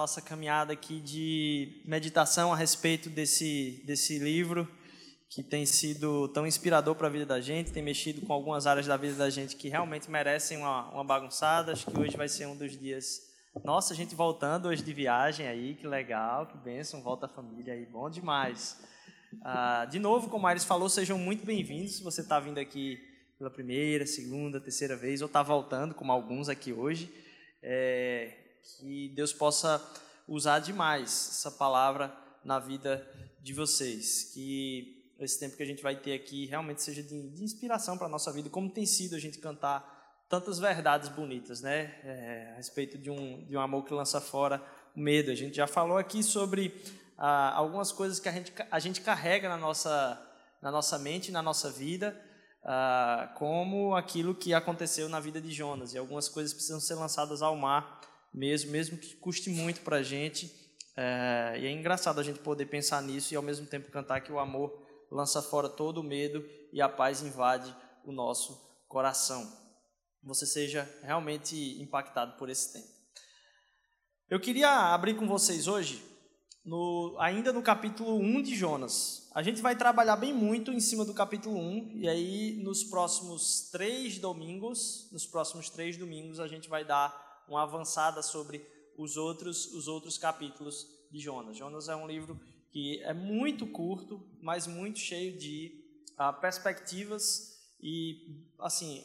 nossa caminhada aqui de meditação a respeito desse, desse livro que tem sido tão inspirador para a vida da gente, tem mexido com algumas áreas da vida da gente que realmente merecem uma, uma bagunçada. Acho que hoje vai ser um dos dias. Nossa, a gente voltando hoje de viagem aí, que legal, que bênção, volta a família aí, bom demais. Ah, de novo, como a falou, sejam muito bem-vindos. Se você está vindo aqui pela primeira, segunda, terceira vez, ou está voltando, como alguns aqui hoje, é, que Deus possa usar demais essa palavra na vida de vocês. Que esse tempo que a gente vai ter aqui realmente seja de, de inspiração para a nossa vida, como tem sido a gente cantar tantas verdades bonitas, né? É, a respeito de um, de um amor que lança fora o medo. A gente já falou aqui sobre ah, algumas coisas que a gente, a gente carrega na nossa, na nossa mente, na nossa vida, ah, como aquilo que aconteceu na vida de Jonas. E algumas coisas precisam ser lançadas ao mar mesmo, mesmo que custe muito para a gente. É, e é engraçado a gente poder pensar nisso e ao mesmo tempo cantar que o amor lança fora todo o medo e a paz invade o nosso coração. Você seja realmente impactado por esse tempo. Eu queria abrir com vocês hoje, no, ainda no capítulo 1 de Jonas. A gente vai trabalhar bem muito em cima do capítulo 1, e aí nos próximos três domingos, nos próximos três domingos, a gente vai dar uma avançada sobre os outros, os outros capítulos de Jonas. Jonas é um livro que é muito curto, mas muito cheio de uh, perspectivas e, assim,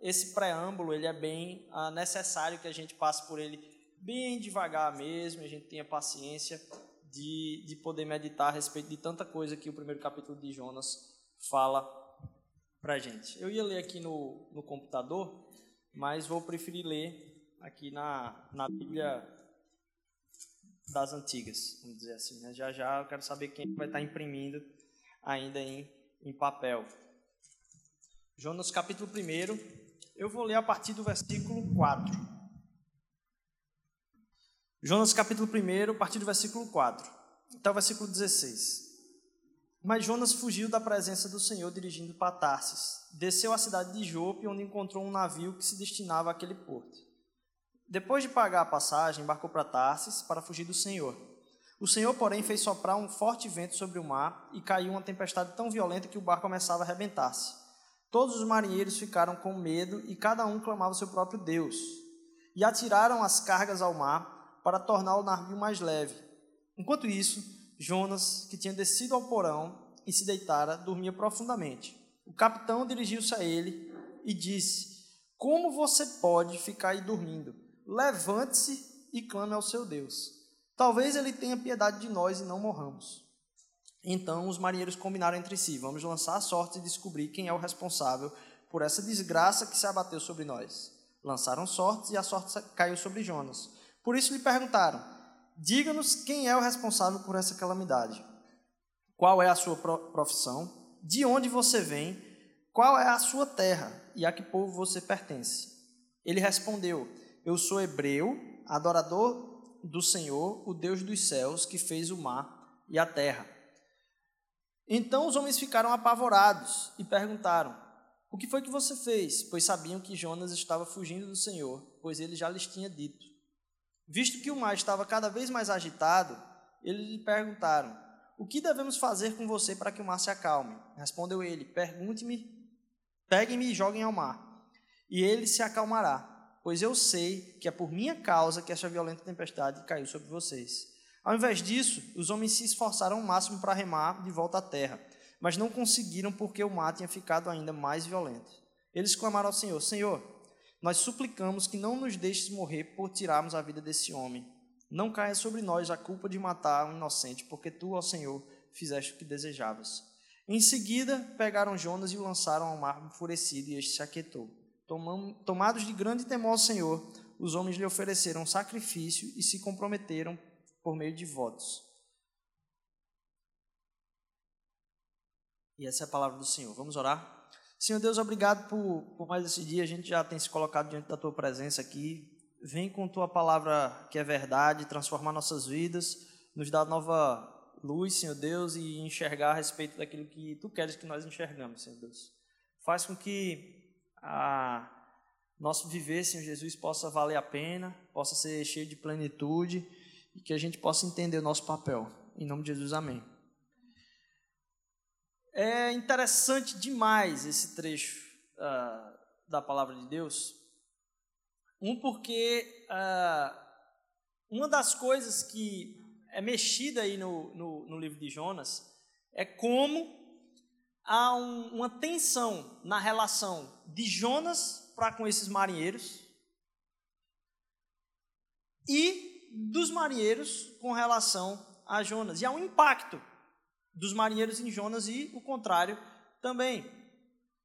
esse preâmbulo ele é bem uh, necessário que a gente passe por ele bem devagar mesmo, a gente tenha paciência de, de poder meditar a respeito de tanta coisa que o primeiro capítulo de Jonas fala para gente. Eu ia ler aqui no, no computador, mas vou preferir ler aqui na, na Bíblia das antigas, vamos dizer assim. Né? Já já eu quero saber quem vai estar imprimindo ainda em, em papel. Jonas capítulo 1, eu vou ler a partir do versículo 4. Jonas capítulo 1, a partir do versículo 4 até o versículo 16. Mas Jonas fugiu da presença do Senhor dirigindo para Tarsis. Desceu à cidade de Jope, onde encontrou um navio que se destinava àquele porto. Depois de pagar a passagem, embarcou para Tarsis para fugir do Senhor. O Senhor, porém, fez soprar um forte vento sobre o mar e caiu uma tempestade tão violenta que o barco começava a arrebentar-se. Todos os marinheiros ficaram com medo e cada um clamava seu próprio Deus. E atiraram as cargas ao mar para tornar o navio mais leve. Enquanto isso, Jonas, que tinha descido ao porão e se deitara, dormia profundamente. O capitão dirigiu-se a ele e disse: Como você pode ficar aí dormindo? Levante-se e clame ao seu Deus. Talvez ele tenha piedade de nós e não morramos. Então os marinheiros combinaram entre si: vamos lançar a sorte e descobrir quem é o responsável por essa desgraça que se abateu sobre nós. Lançaram sortes e a sorte caiu sobre Jonas. Por isso lhe perguntaram: diga-nos quem é o responsável por essa calamidade. Qual é a sua profissão? De onde você vem? Qual é a sua terra? E a que povo você pertence? Ele respondeu: eu sou hebreu, adorador do Senhor, o Deus dos céus, que fez o mar e a terra. Então os homens ficaram apavorados e perguntaram: O que foi que você fez? Pois sabiam que Jonas estava fugindo do Senhor, pois ele já lhes tinha dito. Visto que o mar estava cada vez mais agitado, eles lhe perguntaram: O que devemos fazer com você para que o mar se acalme? Respondeu ele: Pergunte-me, peguem-me e joguem ao mar, e ele se acalmará pois eu sei que é por minha causa que essa violenta tempestade caiu sobre vocês. Ao invés disso, os homens se esforçaram ao máximo para remar de volta à terra, mas não conseguiram porque o mar tinha ficado ainda mais violento. Eles clamaram ao Senhor: Senhor, nós suplicamos que não nos deixes morrer por tirarmos a vida desse homem. Não caia sobre nós a culpa de matar um inocente, porque tu, ó Senhor, fizeste o que desejavas. Em seguida, pegaram Jonas e o lançaram ao mar enfurecido, e este se aquietou. Tomados de grande temor ao Senhor, os homens lhe ofereceram sacrifício e se comprometeram por meio de votos. E essa é a palavra do Senhor. Vamos orar? Senhor Deus, obrigado por, por mais esse dia. A gente já tem se colocado diante da tua presença aqui. Vem com tua palavra que é verdade, transformar nossas vidas, nos dar nova luz, Senhor Deus, e enxergar a respeito daquilo que tu queres que nós enxergamos, Senhor Deus. Faz com que a nosso viver, Senhor Jesus, possa valer a pena, possa ser cheio de plenitude e que a gente possa entender o nosso papel. Em nome de Jesus, amém. É interessante demais esse trecho uh, da palavra de Deus. Um, porque uh, uma das coisas que é mexida aí no, no, no livro de Jonas é como há um, uma tensão na relação de Jonas para com esses marinheiros e dos marinheiros com relação a Jonas. E há um impacto dos marinheiros em Jonas e o contrário também.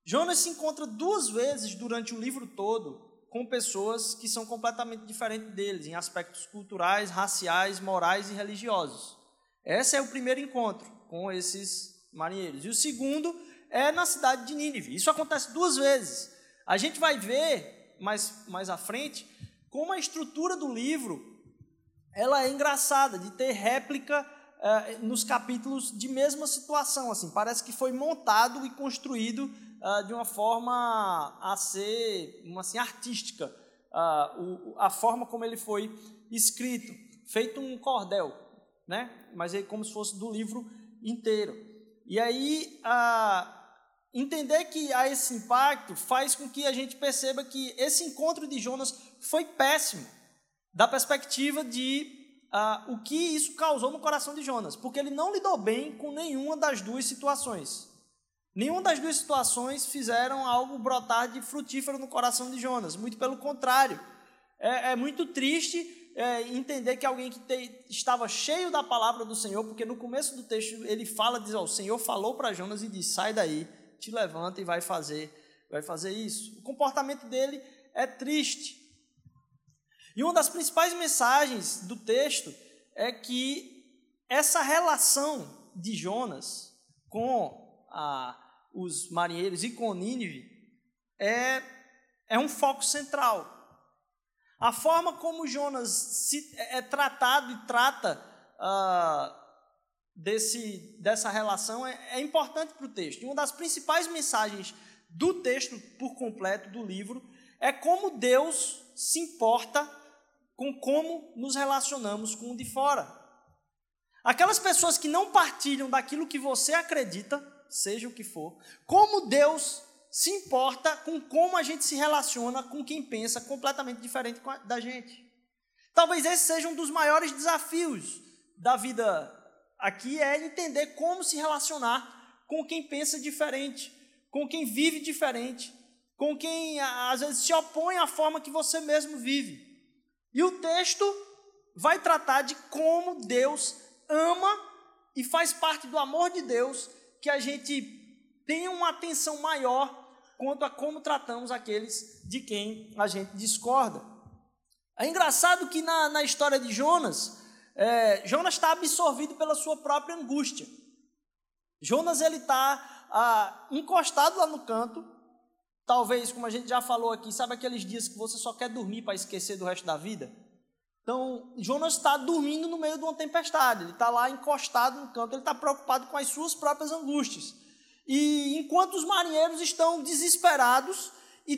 Jonas se encontra duas vezes durante o livro todo com pessoas que são completamente diferentes deles, em aspectos culturais, raciais, morais e religiosos. Esse é o primeiro encontro com esses marinheiros. E o segundo é na cidade de Nínive. Isso acontece duas vezes. A gente vai ver mais, mais à frente como a estrutura do livro ela é engraçada, de ter réplica eh, nos capítulos de mesma situação. assim Parece que foi montado e construído uh, de uma forma a ser uma, assim, artística, uh, o, a forma como ele foi escrito, feito um cordel, né? mas é como se fosse do livro inteiro. E aí, uh, entender que há esse impacto faz com que a gente perceba que esse encontro de Jonas foi péssimo, da perspectiva de uh, o que isso causou no coração de Jonas, porque ele não lidou bem com nenhuma das duas situações. Nenhuma das duas situações fizeram algo brotar de frutífero no coração de Jonas, muito pelo contrário. É, é muito triste é, entender que alguém que te, estava cheio da palavra do Senhor, porque no começo do texto ele fala, diz, ó, o Senhor falou para Jonas e diz, sai daí, te levanta e vai fazer, vai fazer isso. O comportamento dele é triste. E uma das principais mensagens do texto é que essa relação de Jonas com a os marinheiros e com Nínive é, é um foco central. A forma como Jonas se, é, é tratado e trata uh, desse, dessa relação é, é importante para o texto. E uma das principais mensagens do texto por completo do livro é como Deus se importa com como nos relacionamos com o de fora. Aquelas pessoas que não partilham daquilo que você acredita, seja o que for, como Deus se importa com como a gente se relaciona com quem pensa completamente diferente da gente. Talvez esse seja um dos maiores desafios da vida aqui é entender como se relacionar com quem pensa diferente, com quem vive diferente, com quem às vezes se opõe à forma que você mesmo vive. E o texto vai tratar de como Deus ama e faz parte do amor de Deus que a gente tenha uma atenção maior quanto a como tratamos aqueles de quem a gente discorda. É engraçado que na, na história de Jonas, é, Jonas está absorvido pela sua própria angústia. Jonas ele está ah, encostado lá no canto, talvez, como a gente já falou aqui, sabe aqueles dias que você só quer dormir para esquecer do resto da vida? Então, Jonas está dormindo no meio de uma tempestade, ele está lá encostado no canto, ele está preocupado com as suas próprias angústias. E enquanto os marinheiros estão desesperados e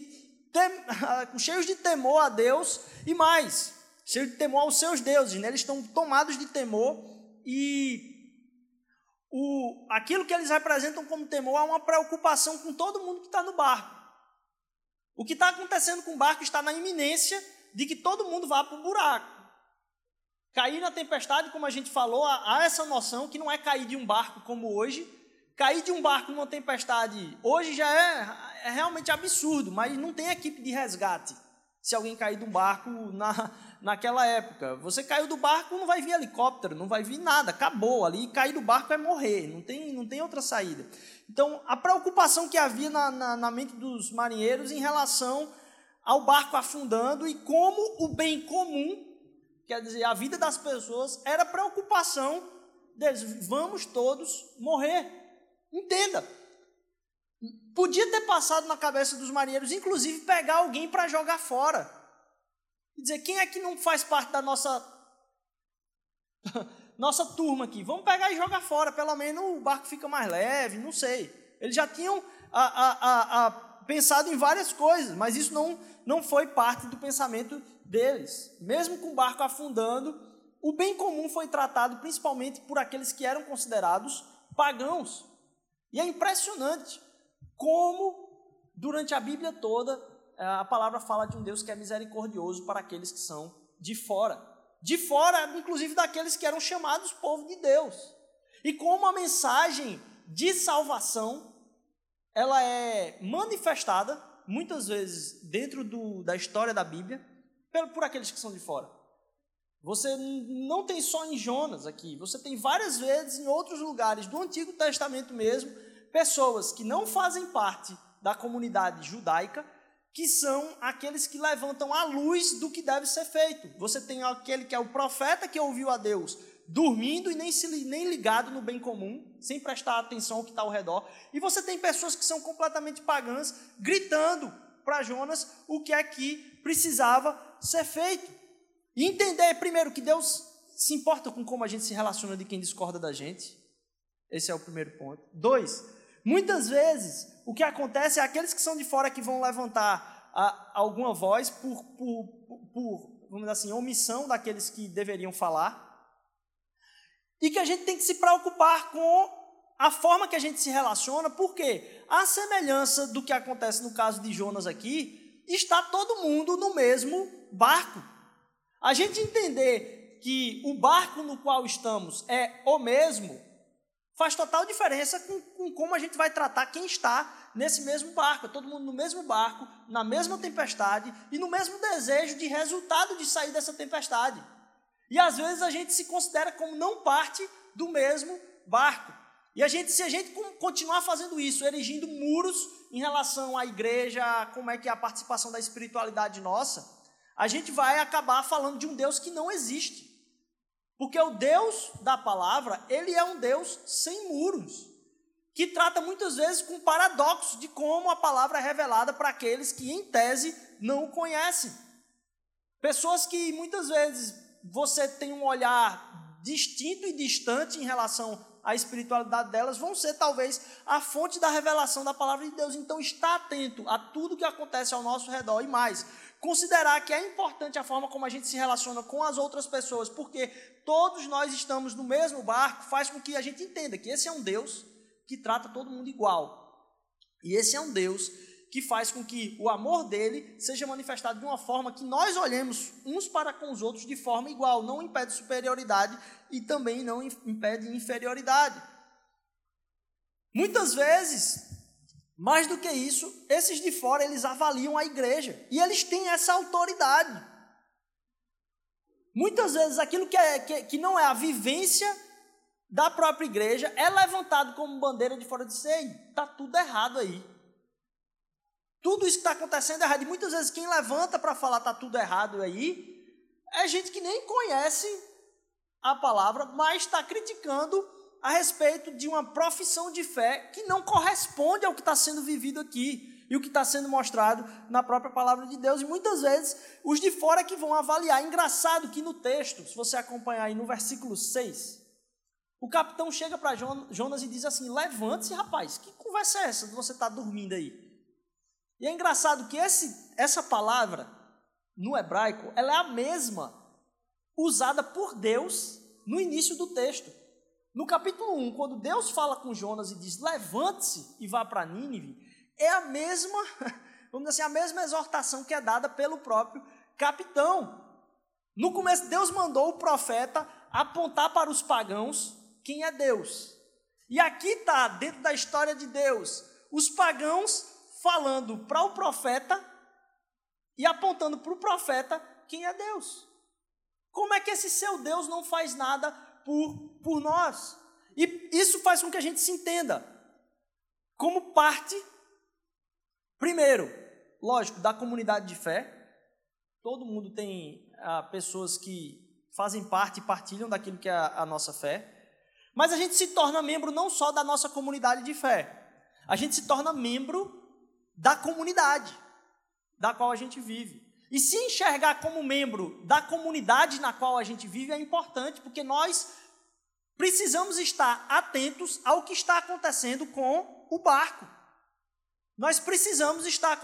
tem, cheios de temor a Deus e mais, cheios de temor aos seus deuses, né? eles estão tomados de temor e o, aquilo que eles representam como temor é uma preocupação com todo mundo que está no barco. O que está acontecendo com o barco está na iminência de que todo mundo vá para o buraco. Cair na tempestade, como a gente falou, há essa noção que não é cair de um barco como hoje. Cair de um barco numa tempestade hoje já é, é realmente absurdo, mas não tem equipe de resgate. Se alguém cair de um barco na, naquela época, você caiu do barco, não vai vir helicóptero, não vai vir nada, acabou ali. Cair do barco é morrer, não tem, não tem outra saída. Então, a preocupação que havia na, na, na mente dos marinheiros em relação ao barco afundando e como o bem comum quer dizer, a vida das pessoas era preocupação deles. Vamos todos morrer. Entenda. Podia ter passado na cabeça dos marinheiros, inclusive pegar alguém para jogar fora. E dizer, quem é que não faz parte da nossa nossa turma aqui? Vamos pegar e jogar fora, pelo menos o barco fica mais leve, não sei. Eles já tinham a, a, a, pensado em várias coisas, mas isso não, não foi parte do pensamento deles. Mesmo com o barco afundando, o bem comum foi tratado principalmente por aqueles que eram considerados pagãos. E é impressionante como, durante a Bíblia toda, eh, a palavra fala de um Deus que é misericordioso para aqueles que são de fora. De fora, inclusive daqueles que eram chamados povo de Deus. E como a mensagem de salvação, ela é manifestada, muitas vezes, dentro do, da história da Bíblia, por aqueles que são de fora. Você não tem só em Jonas aqui, você tem várias vezes em outros lugares do Antigo Testamento mesmo, pessoas que não fazem parte da comunidade judaica, que são aqueles que levantam a luz do que deve ser feito. Você tem aquele que é o profeta que ouviu a Deus dormindo e nem, se, nem ligado no bem comum, sem prestar atenção ao que está ao redor. E você tem pessoas que são completamente pagãs, gritando para Jonas o que é que precisava ser feito. E entender, primeiro, que Deus se importa com como a gente se relaciona de quem discorda da gente. Esse é o primeiro ponto. Dois, muitas vezes o que acontece é aqueles que são de fora que vão levantar a, alguma voz por, por, por, vamos dizer assim, omissão daqueles que deveriam falar. E que a gente tem que se preocupar com a forma que a gente se relaciona, porque a semelhança do que acontece no caso de Jonas aqui, está todo mundo no mesmo barco. A gente entender que o barco no qual estamos é o mesmo, faz total diferença com, com, como a gente vai tratar quem está nesse mesmo barco. É todo mundo no mesmo barco, na mesma tempestade e no mesmo desejo de resultado de sair dessa tempestade. E às vezes a gente se considera como não parte do mesmo barco. E a gente, se a gente continuar fazendo isso, erigindo muros em relação à igreja, como é que é a participação da espiritualidade nossa, a gente vai acabar falando de um Deus que não existe. Porque o Deus da palavra, ele é um Deus sem muros, que trata muitas vezes com paradoxo de como a palavra é revelada para aqueles que, em tese, não o conhecem. Pessoas que muitas vezes você tem um olhar distinto e distante em relação à espiritualidade delas, vão ser talvez a fonte da revelação da palavra de Deus. Então, está atento a tudo que acontece ao nosso redor e mais considerar que é importante a forma como a gente se relaciona com as outras pessoas, porque todos nós estamos no mesmo barco, faz com que a gente entenda que esse é um Deus que trata todo mundo igual. E esse é um Deus que faz com que o amor dele seja manifestado de uma forma que nós olhemos uns para com os outros de forma igual, não impede superioridade e também não impede inferioridade. Muitas vezes mais do que isso, esses de fora, eles avaliam a igreja. E eles têm essa autoridade. Muitas vezes aquilo que, é, que, que não é a vivência da própria igreja é levantado como bandeira de fora de sei, está tudo errado aí. Tudo isso que está acontecendo é errado. E muitas vezes quem levanta para falar está tudo errado aí é gente que nem conhece a palavra, mas está criticando a respeito de uma profissão de fé que não corresponde ao que está sendo vivido aqui e o que está sendo mostrado na própria palavra de Deus. E muitas vezes os de fora que vão avaliar. Engraçado que no texto, se você acompanhar aí no versículo 6, o capitão chega para Jonas e diz assim: Levante-se, rapaz, que conversa é essa de você estar tá dormindo aí? E é engraçado que esse, essa palavra, no hebraico, ela é a mesma usada por Deus no início do texto. No capítulo 1, quando Deus fala com Jonas e diz: "Levante-se e vá para Nínive", é a mesma, vamos dizer assim, a mesma exortação que é dada pelo próprio capitão. No começo, Deus mandou o profeta apontar para os pagãos quem é Deus. E aqui está, dentro da história de Deus, os pagãos falando para o profeta e apontando para o profeta quem é Deus. Como é que esse seu Deus não faz nada por, por nós. E isso faz com que a gente se entenda como parte, primeiro, lógico, da comunidade de fé. Todo mundo tem ah, pessoas que fazem parte e partilham daquilo que é a, a nossa fé. Mas a gente se torna membro não só da nossa comunidade de fé, a gente se torna membro da comunidade da qual a gente vive. E se enxergar como membro da comunidade na qual a gente vive é importante, porque nós precisamos estar atentos ao que está acontecendo com o barco. Nós precisamos estar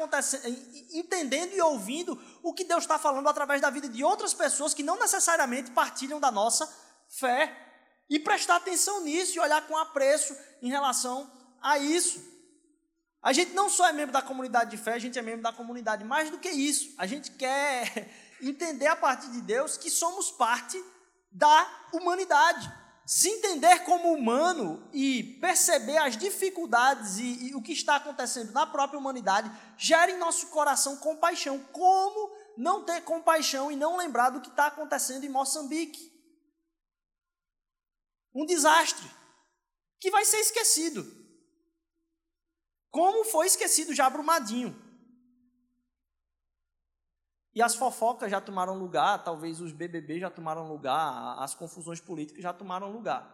entendendo e ouvindo o que Deus está falando através da vida de outras pessoas que não necessariamente partilham da nossa fé. E prestar atenção nisso e olhar com apreço em relação a isso. A gente não só é membro da comunidade de fé, a gente é membro da comunidade. Mais do que isso, a gente quer entender a partir de Deus que somos parte da humanidade se entender como humano e perceber as dificuldades e, e, o que está acontecendo na própria humanidade, gera em nosso coração compaixão. Como não ter compaixão e não lembrar do que está acontecendo em Moçambique? Um desastre que vai ser esquecido. Como foi esquecido já Brumadinho. E as fofocas já tomaram lugar, talvez os BBB já tomaram lugar, as confusões políticas já tomaram lugar.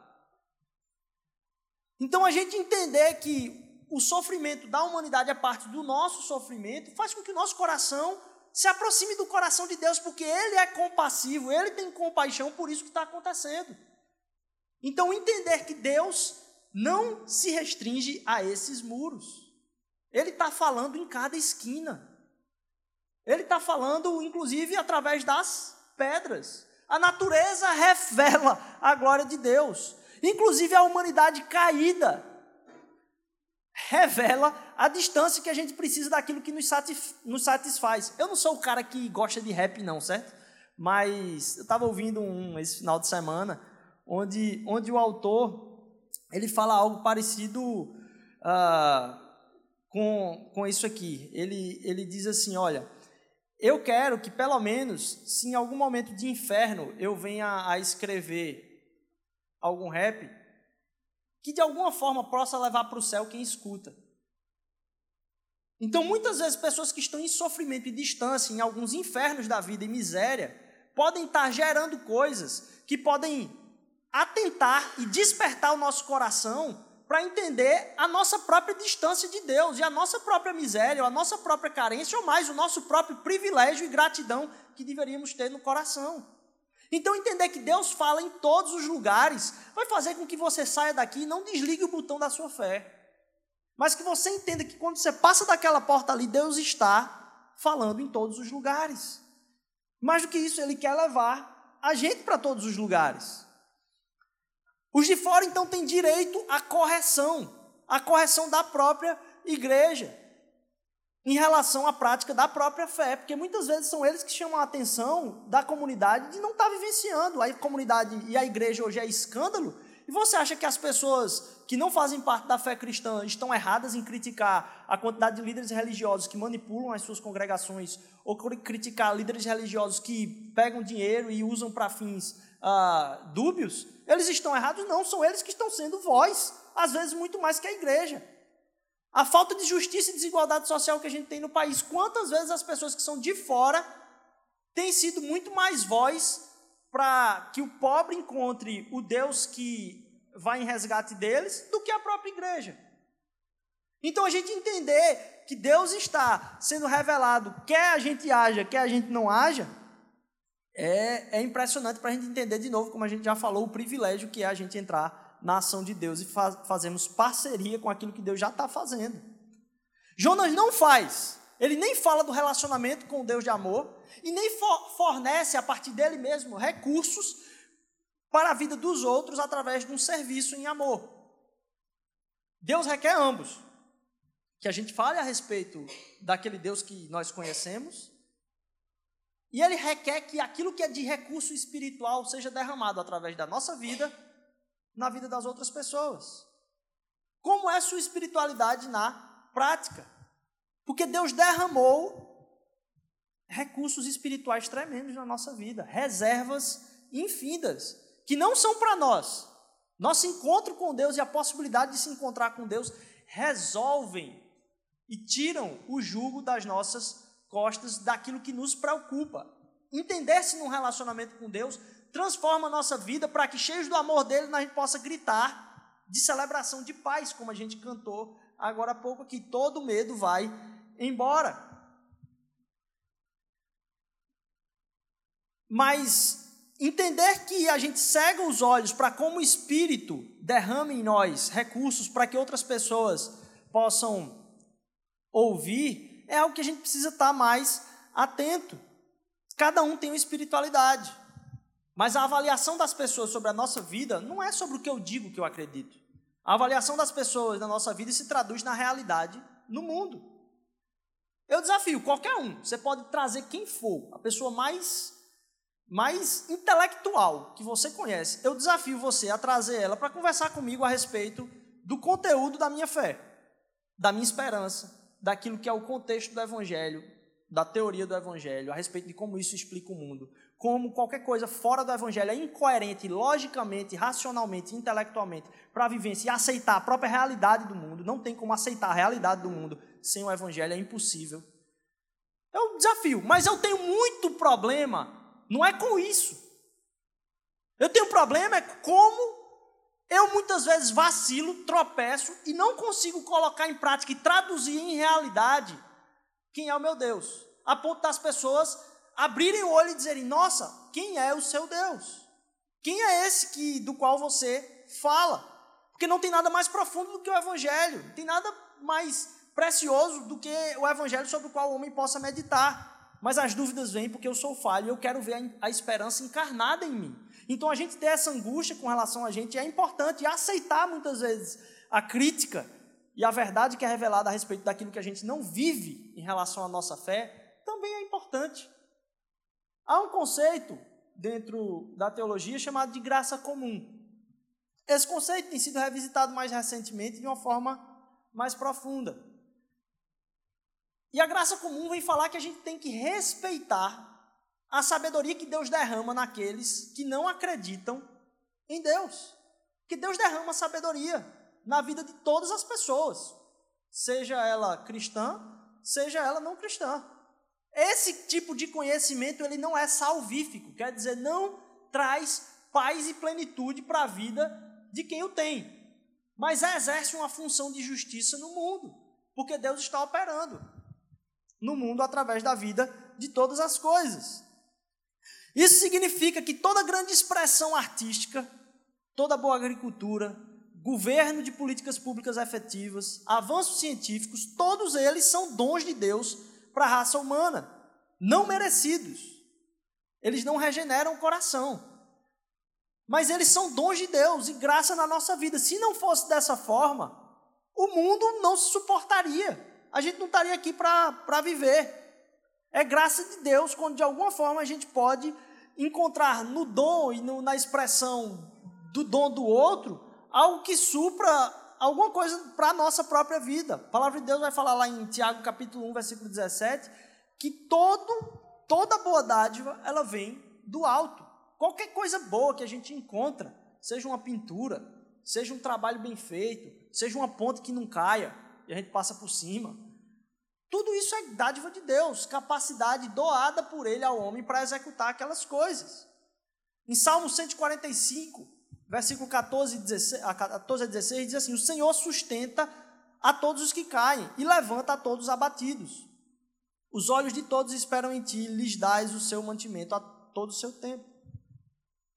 Então a gente entender que o sofrimento da humanidade é parte do nosso sofrimento, faz com que o nosso coração se aproxime do coração de Deus, porque Ele é compassivo, Ele tem compaixão por isso que está acontecendo. Então entender que Deus não se restringe a esses muros. Ele está falando em cada esquina. Ele está falando, inclusive, através das pedras. A natureza revela a glória de Deus. Inclusive, a humanidade caída revela a distância que a gente precisa daquilo que nos satisfaz. Eu não sou o cara que gosta de rap, não, certo? Mas eu estava ouvindo um esse final de semana, onde, onde o autor ele fala algo parecido uh, com, com isso aqui. Ele, ele diz assim: olha, eu quero que, pelo menos, se em algum momento de inferno eu venha a escrever algum rap, que de alguma forma possa levar para o céu quem escuta. Então, muitas vezes, pessoas que estão em sofrimento e distância, em alguns infernos da vida e miséria, podem estar gerando coisas que podem atentar e despertar o nosso coração para entender a nossa própria distância de Deus e a nossa própria miséria, ou a nossa própria carência, ou mais, o nosso próprio privilégio e gratidão que deveríamos ter no coração. Então, entender que Deus fala em todos os lugares vai fazer com que você saia daqui e não desligue o botão da sua fé. Mas que você entenda que quando você passa daquela porta ali, Deus está falando em todos os lugares. Mais do que isso, Ele quer levar a gente para todos os lugares. Os de fora, então, têm direito à correção, à correção da própria igreja, em relação à prática da própria fé, porque muitas vezes são eles que chamam a atenção da comunidade de não estar vivenciando. A comunidade e a igreja hoje é escândalo, e você acha que as pessoas que não fazem parte da fé cristã estão erradas em criticar a quantidade de líderes religiosos que manipulam as suas congregações, ou criticar líderes religiosos que pegam dinheiro e usam para fins ah, dúbios, eles estão errados? Não, são eles que estão sendo voz, às vezes muito mais que a igreja. A falta de justiça e desigualdade social que a gente tem no país, quantas vezes as pessoas que são de fora têm sido muito mais voz para que o pobre encontre o Deus que vai em resgate deles do que a própria igreja. Então a gente entender que Deus está sendo revelado, quer a gente haja, quer a gente não haja, é, é impressionante para a gente entender de novo, como a gente já falou, o privilégio que é a gente entrar na ação de Deus e faz, fazemos parceria com aquilo que Deus já está fazendo. Jonas não faz, ele nem fala do relacionamento com o Deus de amor e nem for, fornece a partir dele mesmo recursos para a vida dos outros através de um serviço em amor. Deus requer ambos. Que a gente fale a respeito daquele Deus que nós conhecemos e ele requer que aquilo que é de recurso espiritual seja derramado através da nossa vida na vida das outras pessoas. Como é sua espiritualidade na prática? Porque Deus derramou recursos espirituais tremendos na nossa vida, reservas infindas, que não são para nós. Nosso encontro com Deus e a possibilidade de se encontrar com Deus resolvem e tiram o jugo das nossas costas daquilo que nos preocupa. Entender-se num relacionamento com Deus transforma a nossa vida para que, cheios do amor dele, a gente possa gritar de celebração de paz, como a gente cantou agora há pouco aqui. Todo medo vai embora. Mas entender que a gente cega os olhos para como o Espírito derrama em nós recursos para que outras pessoas possam ouvir, é algo que a gente precisa estar mais atento. Cada um tem uma espiritualidade. Mas a avaliação das pessoas sobre a nossa vida não é sobre o que eu digo que eu acredito. A avaliação das pessoas na nossa vida se traduz na realidade no mundo. Eu desafio qualquer um, você pode trazer quem for, a pessoa mais mais intelectual que você conhece. Eu desafio você a trazer ela para conversar comigo a respeito do conteúdo da minha fé, da minha esperança, daquilo que é o contexto do evangelho, da teoria do evangelho, a respeito de como isso explica o mundo como qualquer coisa fora do evangelho é incoerente, logicamente, racionalmente, intelectualmente, para a vivência e aceitar a própria realidade do mundo, não tem como aceitar a realidade do mundo sem o evangelho, é impossível. É um desafio, mas eu tenho muito problema, não é com isso. Eu tenho problema é como eu muitas vezes vacilo, tropeço e não consigo colocar em prática e traduzir em realidade quem é o meu Deus, a ponto das pessoas abrirem o olho e dizerem: Nossa, quem é o seu Deus? Quem é esse que do qual você fala? Porque não tem nada mais profundo do que o Evangelho, não tem nada mais precioso do que o Evangelho sobre o qual o homem possa meditar. Mas as dúvidas vêm porque eu sou falho e eu quero ver a esperança encarnada em mim. Então a gente ter essa angústia com relação a gente é importante e aceitar muitas vezes a crítica e a verdade que é revelada a respeito daquilo que a gente não vive em relação à nossa fé também é importante. Há um conceito dentro da teologia chamado de graça comum. Esse conceito tem sido revisitado mais recentemente de uma forma mais profunda. E a graça comum vem falar que a gente tem que respeitar a sabedoria que Deus derrama naqueles que não acreditam em Deus. Que Deus derrama sabedoria na vida de todas as pessoas, seja ela cristã, seja ela não cristã. Esse tipo de conhecimento ele não é salvífico, quer dizer, não traz paz e plenitude para a vida de quem o tem, mas exerce uma função de justiça no mundo, porque Deus está operando no mundo através da vida de todas as coisas. Isso significa que toda grande expressão artística, toda boa agricultura, governo de políticas públicas efetivas, avanços científicos, todos eles são dons de Deus para a raça humana, não merecidos. Eles não regeneram o coração. Mas eles são dons de Deus e graça na nossa vida. Se não fosse dessa forma, o mundo não se suportaria. A gente não estaria aqui para viver. É graça de Deus quando de alguma forma a gente pode encontrar no dom e no, na expressão do dom do outro algo que supra alguma coisa para a nossa própria vida. A palavra de Deus vai falar lá em Tiago capítulo 1, versículo 17, que todo, toda boa dádiva, ela vem do alto. Qualquer coisa boa que a gente encontra, seja uma pintura, seja um trabalho bem feito, seja uma ponte que não caia e a gente passa por cima, tudo isso é dádiva de Deus, capacidade doada por Ele ao homem para executar aquelas coisas. Em Salmo 145, versículo 14, 16, 14 a 16, diz assim: O Senhor sustenta a todos os que caem e levanta a todos os abatidos. Os olhos de todos esperam em ti, lhes dás o seu mantimento a todo o seu tempo.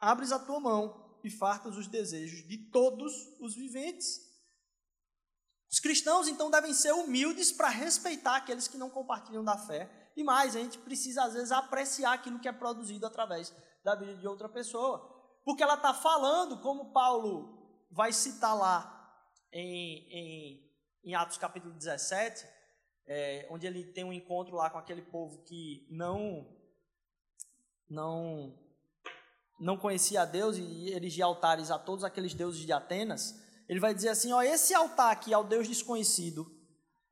Abres a tua mão e fartas os desejos de todos os viventes. Os cristãos, então, devem ser humildes para respeitar aqueles que não compartilham da fé. E mais, a gente precisa, às vezes, apreciar aquilo que é produzido através da vida de outra pessoa porque ela está falando, como Paulo vai citar lá em, em, em Atos capítulo 17, é, onde ele tem um encontro lá com aquele povo que não não não conhecia a Deus e erigia altares a todos aqueles deuses de Atenas, ele vai dizer assim: ó, esse altar aqui ao Deus desconhecido,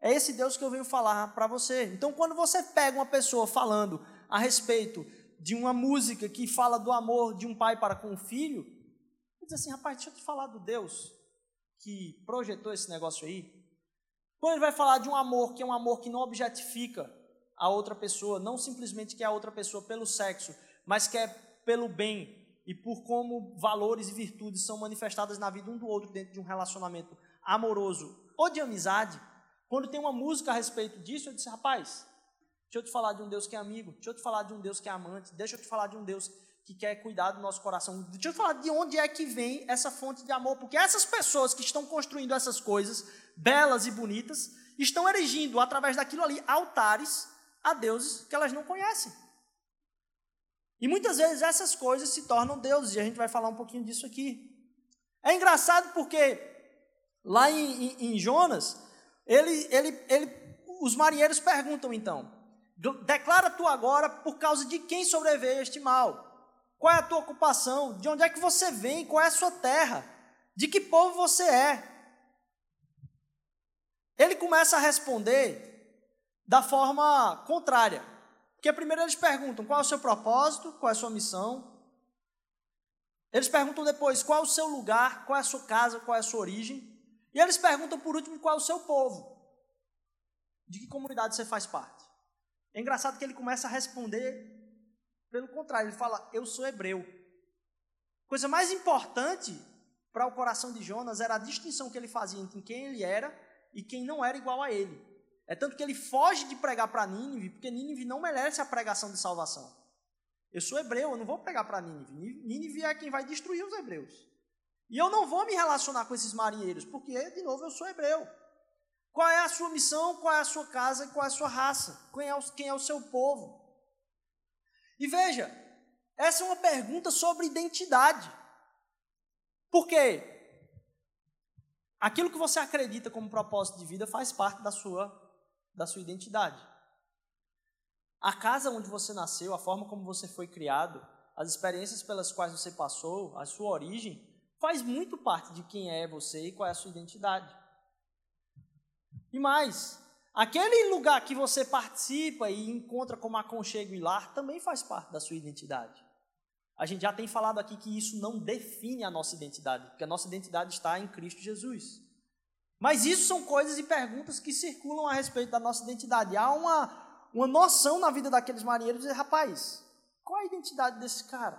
é esse Deus que eu venho falar para você. Então, quando você pega uma pessoa falando a respeito de uma música que fala do amor de um pai para com o filho, ele diz assim, rapaz, deixa eu te falar do Deus que projetou esse negócio aí. Quando ele vai falar de um amor que é um amor que não objetifica a outra pessoa, não simplesmente quer a outra pessoa pelo sexo, mas quer pelo bem e por como valores e virtudes são manifestadas na vida um do outro dentro de um relacionamento amoroso ou de amizade, quando tem uma música a respeito disso, eu disse, rapaz, Deixa eu te falar de um Deus que é amigo. Deixa eu te falar de um Deus que é amante. Deixa eu te falar de um Deus que quer cuidar do nosso coração. Deixa eu te falar de onde é que vem essa fonte de amor. Porque essas pessoas que estão construindo essas coisas belas e bonitas estão erigindo, através daquilo ali, altares a deuses que elas não conhecem. E muitas vezes essas coisas se tornam deuses, e a gente vai falar um pouquinho disso aqui. É engraçado porque lá em, em, em Jonas, ele, ele, ele, os marinheiros perguntam então: declara tu agora por causa de quem sobreveio este mal? Qual é a tua ocupação? De onde é que você vem? Qual é a sua terra? De que povo você é? Ele começa a responder da forma contrária. Porque primeiro eles perguntam qual é o seu propósito, qual é a sua missão. Eles perguntam depois qual é o seu lugar, qual é a sua casa, qual é a sua origem. E eles perguntam por último qual é o seu povo. De que comunidade você faz parte. É engraçado que ele começa a responder pelo contrário, ele fala: Eu sou hebreu. Coisa mais importante para o coração de Jonas era a distinção que ele fazia entre quem ele era e quem não era igual a ele. É tanto que ele foge de pregar para Nínive, porque Nínive não merece a pregação de salvação. Eu sou hebreu, eu não vou pregar para Nínive. Nínive é quem vai destruir os hebreus. E eu não vou me relacionar com esses marinheiros, porque, de novo, eu sou hebreu. Qual é a sua missão, qual é a sua casa, qual é a sua raça, quem é o, quem é o seu povo? E veja, essa é uma pergunta sobre identidade. Por quê? Aquilo que você acredita como propósito de vida faz parte da sua, da sua identidade. A casa onde você nasceu, a forma como você foi criado, as experiências pelas quais você passou, a sua origem, faz muito parte de quem é você e qual é a sua identidade. E mais, aquele lugar que você participa e encontra como aconchego e lar também faz parte da sua identidade. A gente já tem falado aqui que isso não define a nossa identidade, porque a nossa identidade está em Cristo Jesus. Mas isso são coisas e perguntas que circulam a respeito da nossa identidade. Há uma, uma noção na vida daqueles marinheiros de rapaz, qual a identidade desse cara?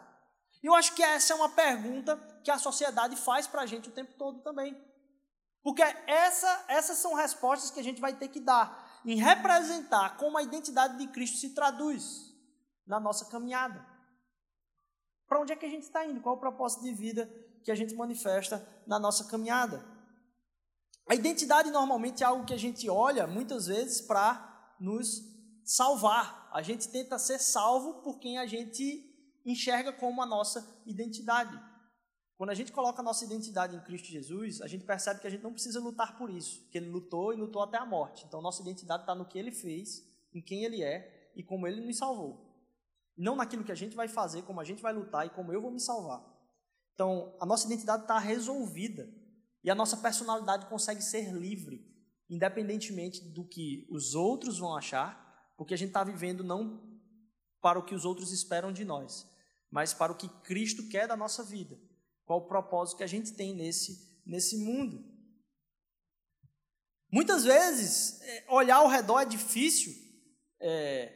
E eu acho que essa é uma pergunta que a sociedade faz para a gente o tempo todo também. Porque essa, essas são respostas que a gente vai ter que dar em representar como a identidade de Cristo se traduz na nossa caminhada. Para onde é que a gente está indo? Qual é o propósito de vida que a gente manifesta na nossa caminhada? A identidade normalmente é algo que a gente olha muitas vezes para nos salvar. A gente tenta ser salvo por quem a gente enxerga como a nossa identidade. Quando a gente coloca a nossa identidade em Cristo Jesus, a gente percebe que a gente não precisa lutar por isso, que Ele lutou e lutou até a morte. Então, nossa identidade está no que Ele fez, em quem Ele é e como Ele nos salvou. Não naquilo que a gente vai fazer, como a gente vai lutar e como eu vou me salvar. Então, a nossa identidade está resolvida e a nossa personalidade consegue ser livre, independentemente do que os outros vão achar, porque a gente está vivendo não para o que os outros esperam de nós, mas para o que Cristo quer da nossa vida. Qual o propósito que a gente tem nesse, nesse mundo. Muitas vezes, é, olhar ao redor é difícil, é,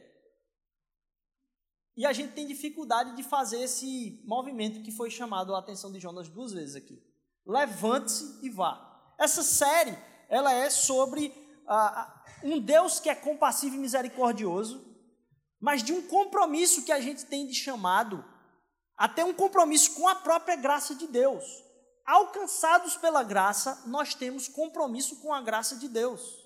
e a gente tem dificuldade de fazer esse movimento que foi chamado a atenção de Jonas duas vezes aqui. Levante-se e vá. Essa série, ela é sobre ah, um Deus que é compassivo e misericordioso, mas de um compromisso que a gente tem de chamado, até um compromisso com a própria graça de Deus. Alcançados pela graça, nós temos compromisso com a graça de Deus.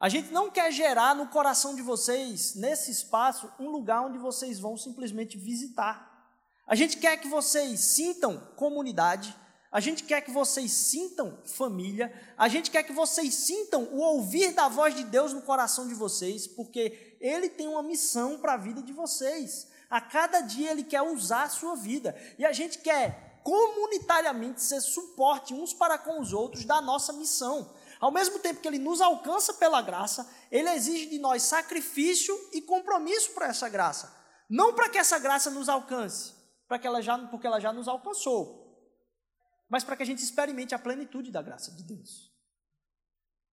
A gente não quer gerar no coração de vocês, nesse espaço, um lugar onde vocês vão simplesmente visitar. A gente quer que vocês sintam comunidade, a gente quer que vocês sintam família, a gente quer que vocês sintam o ouvir da voz de Deus no coração de vocês, porque Ele tem uma missão para a vida de vocês. A cada dia Ele quer usar a sua vida. E a gente quer comunitariamente ser suporte uns para com os outros da nossa missão. Ao mesmo tempo que ele nos alcança pela graça, ele exige de nós sacrifício e compromisso para essa graça. Não para que essa graça nos alcance, para que ela já, porque ela já nos alcançou, mas para que a gente experimente a plenitude da graça de Deus.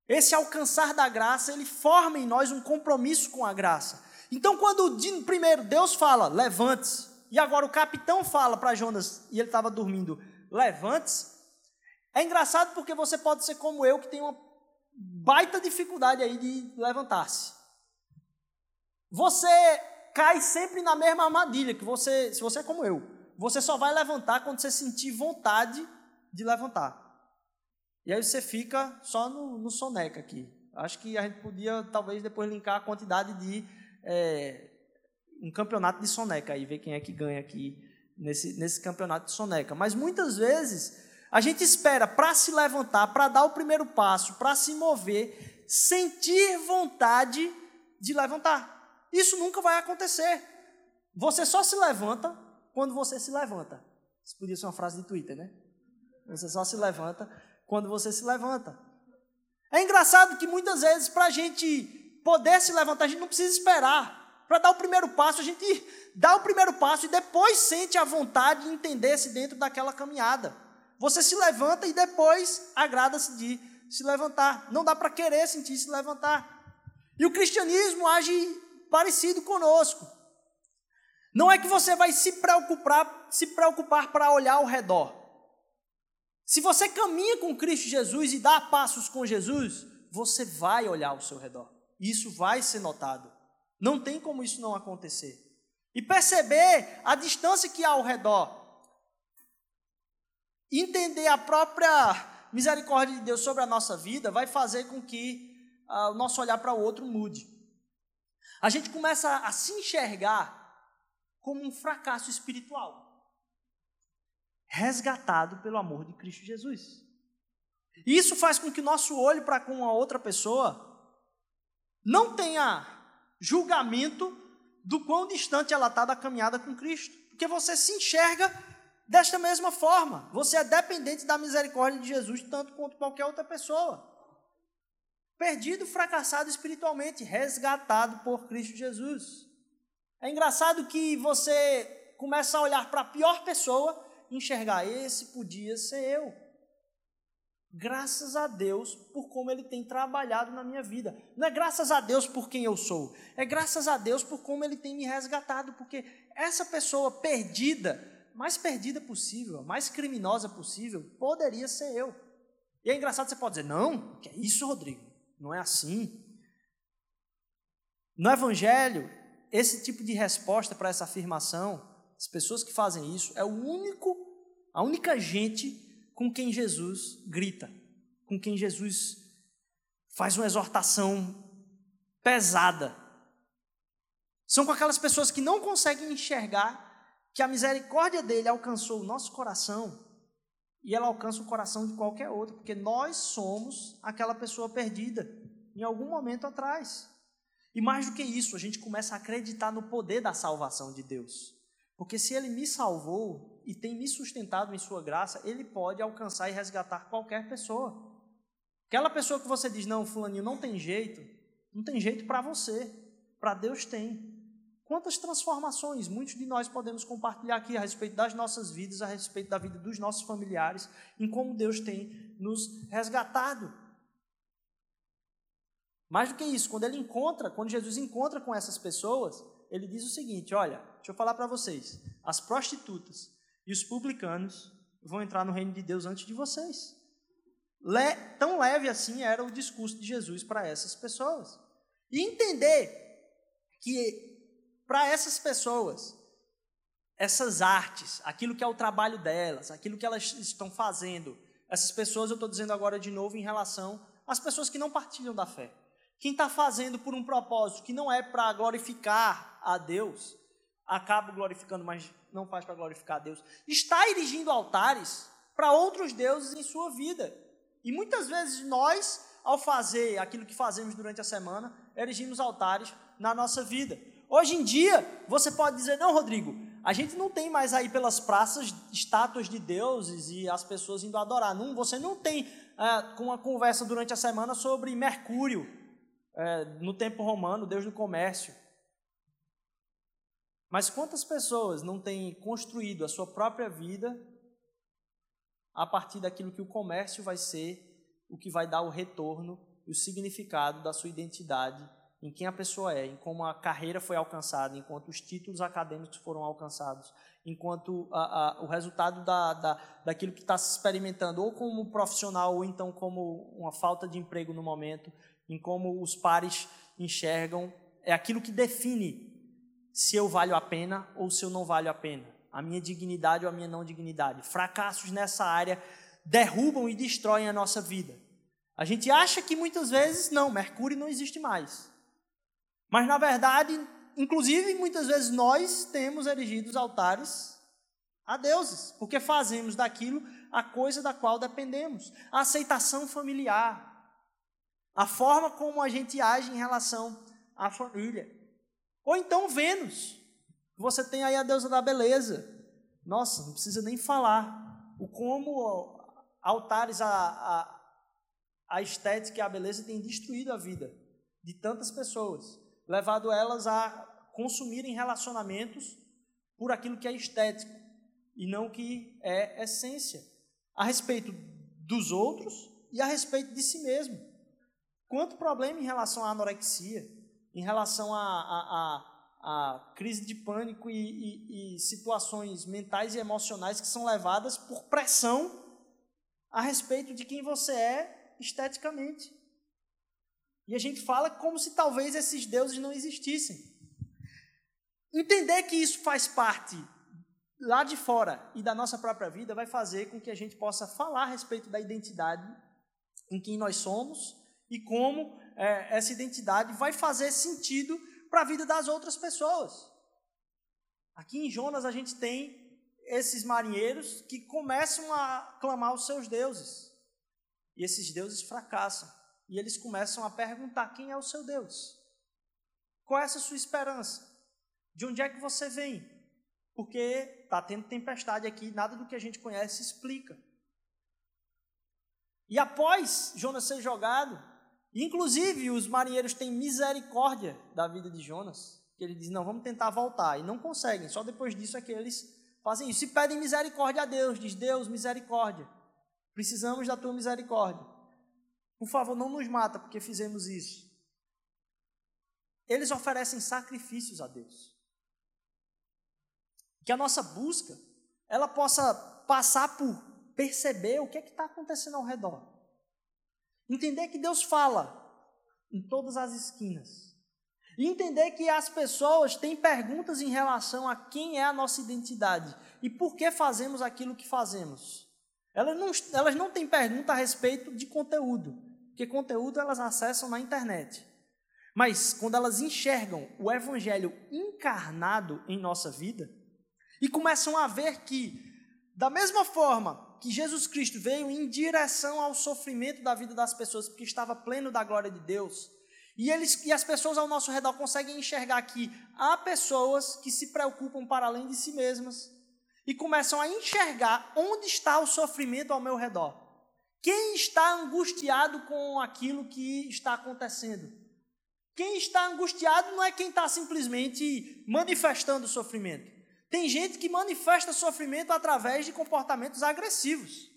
Esse alcançar da graça, ele forma em nós um compromisso com a graça. Então, quando primeiro Deus fala, levante-se, e agora o capitão fala para Jonas, e ele estava dormindo, levante-se, é engraçado porque você pode ser como eu, que tem uma baita dificuldade aí de levantar-se. Você cai sempre na mesma armadilha, que você, se você é como eu, você só vai levantar quando você sentir vontade de levantar. E aí você fica só no, no soneca aqui. Acho que a gente podia, talvez, depois linkar a quantidade de é, um campeonato de soneca e ver quem é que ganha aqui nesse, nesse campeonato de soneca. Mas muitas vezes a gente espera para se levantar, para dar o primeiro passo, para se mover, sentir vontade de levantar. Isso nunca vai acontecer. Você só se levanta quando você se levanta. Isso podia ser uma frase de Twitter, né? Você só se levanta quando você se levanta. É engraçado que muitas vezes, para a gente poder se levantar, a gente não precisa esperar. Para dar o primeiro passo, a gente dá o primeiro passo e depois sente a vontade de entender-se dentro daquela caminhada. Você se levanta e depois agrada-se de se levantar. Não dá para querer sentir se levantar. E o cristianismo age parecido conosco. Não é que você vai se preocupar, se preocupar para olhar ao redor. Se você caminha com Cristo Jesus e dá passos com Jesus, você vai olhar ao seu redor. Isso vai ser notado. Não tem como isso não acontecer. E perceber a distância que há ao redor. Entender a própria misericórdia de Deus sobre a nossa vida vai fazer com que uh, o nosso olhar para o outro mude. A gente começa a se enxergar como um fracasso espiritual, resgatado pelo amor de Cristo Jesus. Isso faz com que nosso olho para com a outra pessoa não tenha julgamento do quão distante ela está da caminhada com Cristo, porque você se enxerga desta mesma forma. Você é dependente da misericórdia de Jesus tanto quanto qualquer outra pessoa. Perdido, fracassado espiritualmente, resgatado por Cristo Jesus. É engraçado que você começa a olhar para a pior pessoa enxergar: esse podia ser eu. Graças a Deus por como Ele tem trabalhado na minha vida. Não é graças a Deus por quem eu sou, é graças a Deus por como Ele tem me resgatado, porque essa pessoa perdida, mais perdida possível, mais criminosa possível, poderia ser eu. E é engraçado, você pode dizer: não, que é isso, Rodrigo, não é assim. No Evangelho, esse tipo de resposta para essa afirmação, as pessoas que fazem isso, é o único, a única gente com quem Jesus grita, com quem Jesus faz uma exortação pesada. São com aquelas pessoas que não conseguem enxergar que a misericórdia dele alcançou o nosso coração e ela alcança o coração de qualquer outro, porque nós somos aquela pessoa perdida em algum momento atrás. E mais do que isso, a gente começa a acreditar no poder da salvação de Deus. Porque se Ele me salvou e tem me sustentado em Sua graça, Ele pode alcançar e resgatar qualquer pessoa. Aquela pessoa que você diz, não, Fulaninho, não tem jeito, não tem jeito para você, para Deus tem. Quantas transformações muitos de nós podemos compartilhar aqui a respeito das nossas vidas, a respeito da vida dos nossos familiares, em como Deus tem nos resgatado. Mais do que isso, quando ele encontra, quando Jesus encontra com essas pessoas, ele diz o seguinte: olha, deixa eu falar para vocês, as prostitutas e os publicanos vão entrar no reino de Deus antes de vocês. Le, tão leve assim era o discurso de Jesus para essas pessoas. E entender que para essas pessoas, essas artes, aquilo que é o trabalho delas, aquilo que elas estão fazendo, essas pessoas, eu estou dizendo agora de novo em relação às pessoas que não partilham da fé. Quem está fazendo por um propósito que não é para glorificar a Deus, acaba glorificando, mas não faz para glorificar a Deus, está erigindo altares para outros deuses em sua vida. E muitas vezes nós, ao fazer aquilo que fazemos durante a semana, erigimos altares na nossa vida. Hoje em dia, você pode dizer, não, Rodrigo, a gente não tem mais aí pelas praças estátuas de deuses e as pessoas indo adorar. Não, você não tem é, uma conversa durante a semana sobre Mercúrio, é, no tempo romano, Deus do comércio. Mas quantas pessoas não têm construído a sua própria vida a partir daquilo que o comércio vai ser, o que vai dar o retorno e o significado da sua identidade, em quem a pessoa é, em como a carreira foi alcançada, enquanto os títulos acadêmicos foram alcançados, enquanto a, a, o resultado da, da, daquilo que está se experimentando, ou como profissional, ou então como uma falta de emprego no momento, em como os pares enxergam, é aquilo que define se eu valho a pena ou se eu não valho a pena, a minha dignidade ou a minha não dignidade. Fracassos nessa área derrubam e destroem a nossa vida. A gente acha que muitas vezes não, Mercúrio não existe mais. Mas na verdade, inclusive muitas vezes nós temos erigido altares a deuses, porque fazemos daquilo a coisa da qual dependemos. A aceitação familiar, a forma como a gente age em relação à família. Ou então Vênus. Você tem aí a deusa da beleza. Nossa, não precisa nem falar. O como altares a, a, a estética e a beleza têm destruído a vida de tantas pessoas, levado elas a consumirem relacionamentos por aquilo que é estético e não que é essência, a respeito dos outros e a respeito de si mesmo. Quanto problema em relação à anorexia, em relação a, a, a, a crise de pânico e, e, e situações mentais e emocionais que são levadas por pressão a respeito de quem você é esteticamente. E a gente fala como se talvez esses deuses não existissem. Entender que isso faz parte lá de fora e da nossa própria vida vai fazer com que a gente possa falar a respeito da identidade em quem nós somos e como é, essa identidade vai fazer sentido para a vida das outras pessoas. Aqui em Jonas a gente tem esses marinheiros que começam a clamar os seus deuses. E esses deuses fracassam. E eles começam a perguntar: quem é o seu Deus? Qual é essa sua esperança? De onde é que você vem? Porque está tendo tempestade aqui, nada do que a gente conhece explica. E após Jonas ser jogado, inclusive os marinheiros têm misericórdia da vida de Jonas, que ele diz: não, vamos tentar voltar. E não conseguem, só depois disso é que eles fazem isso. E pedem misericórdia a Deus, diz Deus, misericórdia. Precisamos da tua misericórdia. Por favor, não nos mata porque fizemos isso. Eles oferecem sacrifícios a Deus. Que a nossa busca ela possa passar por perceber o que é está acontecendo ao redor. Entender que Deus fala em todas as esquinas. E entender que as pessoas têm perguntas em relação a quem é a nossa identidade e por que fazemos aquilo que fazemos. Elas não, elas não têm pergunta a respeito de conteúdo, porque conteúdo elas acessam na internet. Mas quando elas enxergam o Evangelho encarnado em nossa vida e começam a ver que, da mesma forma que Jesus Cristo veio em direção ao sofrimento da vida das pessoas, porque estava pleno da glória de Deus, e, eles, e as pessoas ao nosso redor conseguem enxergar que há pessoas que se preocupam para além de si mesmas e começam a enxergar onde está o sofrimento ao meu redor. Quem está angustiado com aquilo que está acontecendo? Quem está angustiado não é quem está simplesmente manifestando sofrimento. Tem gente que manifesta sofrimento através de comportamentos agressivos.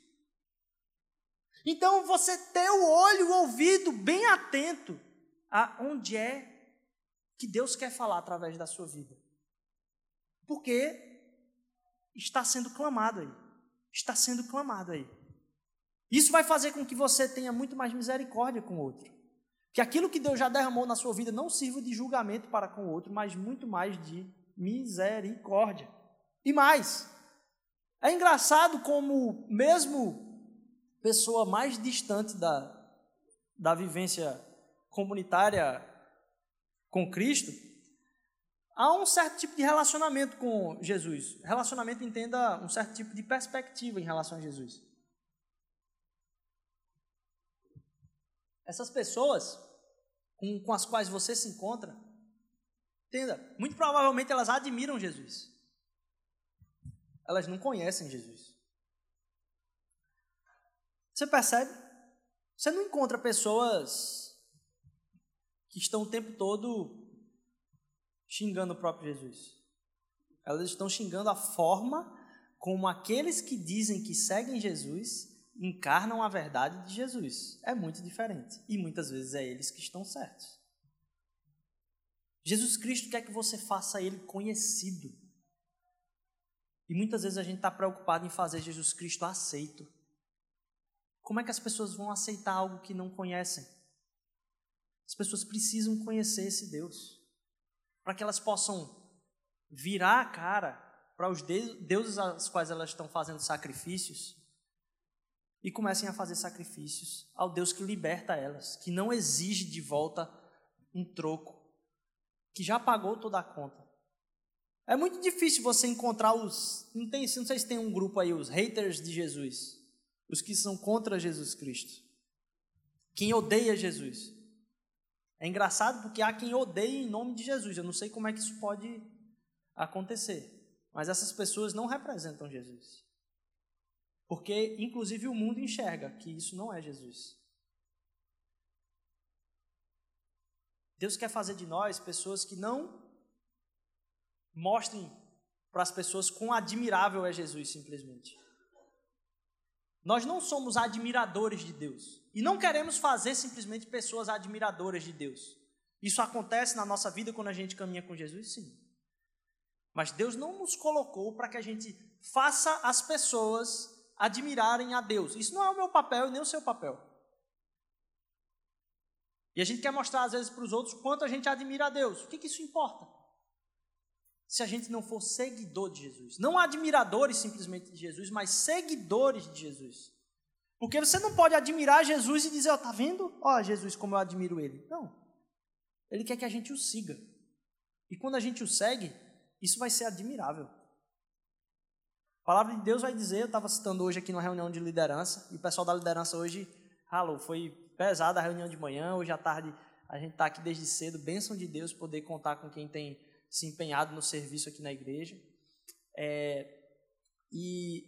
Então, você ter o olho, o ouvido bem atento aonde é que Deus quer falar através da sua vida. Porque está sendo clamado aí. Está sendo clamado aí. Isso vai fazer com que você tenha muito mais misericórdia com o outro. Que aquilo que Deus já derramou na sua vida não sirva de julgamento para com o outro, mas muito mais de misericórdia. E mais, é engraçado como, mesmo pessoa mais distante da, da vivência comunitária com Cristo, há um certo tipo de relacionamento com Jesus. Relacionamento entenda um certo tipo de perspectiva em relação a Jesus. Essas pessoas com, com as quais você se encontra, entenda, muito provavelmente elas admiram Jesus. Elas não conhecem Jesus. Você percebe? Você não encontra pessoas que estão o tempo todo xingando o próprio Jesus. Elas estão xingando a forma como aqueles que dizem que seguem Jesus encarnam a verdade de Jesus. É muito diferente. E muitas vezes é eles que estão certos. Jesus Cristo quer que você faça ele conhecido. E muitas vezes a gente está preocupado em fazer Jesus Cristo aceito. Como é que as pessoas vão aceitar algo que não conhecem? As pessoas precisam conhecer esse Deus, para que elas possam virar a cara para os deuses aos quais elas estão fazendo sacrifícios e comecem a fazer sacrifícios ao Deus que liberta elas, que não exige de volta um troco, que já pagou toda a conta. É muito difícil você encontrar os. Não, tem, não sei se tem um grupo aí, os haters de Jesus, os que são contra Jesus Cristo, quem odeia Jesus. É engraçado porque há quem odeia em nome de Jesus. Eu não sei como é que isso pode acontecer, mas essas pessoas não representam Jesus. Porque, inclusive, o mundo enxerga que isso não é Jesus. Deus quer fazer de nós pessoas que não mostrem para as pessoas quão admirável é Jesus, simplesmente. Nós não somos admiradores de Deus. E não queremos fazer simplesmente pessoas admiradoras de Deus. Isso acontece na nossa vida quando a gente caminha com Jesus? Sim. Mas Deus não nos colocou para que a gente faça as pessoas admirarem a Deus. Isso não é o meu papel e nem o seu papel. E a gente quer mostrar às vezes para os outros quanto a gente admira a Deus. O que, que isso importa? Se a gente não for seguidor de Jesus. Não admiradores simplesmente de Jesus, mas seguidores de Jesus. Porque você não pode admirar Jesus e dizer, ó, oh, tá vendo? Ó, oh, Jesus, como eu admiro ele. Não. Ele quer que a gente o siga. E quando a gente o segue, isso vai ser admirável. A palavra de Deus vai dizer, eu estava citando hoje aqui numa reunião de liderança, e o pessoal da liderança hoje, alô, foi pesada a reunião de manhã, hoje à tarde a gente está aqui desde cedo, bênção de Deus poder contar com quem tem se empenhado no serviço aqui na igreja. É, e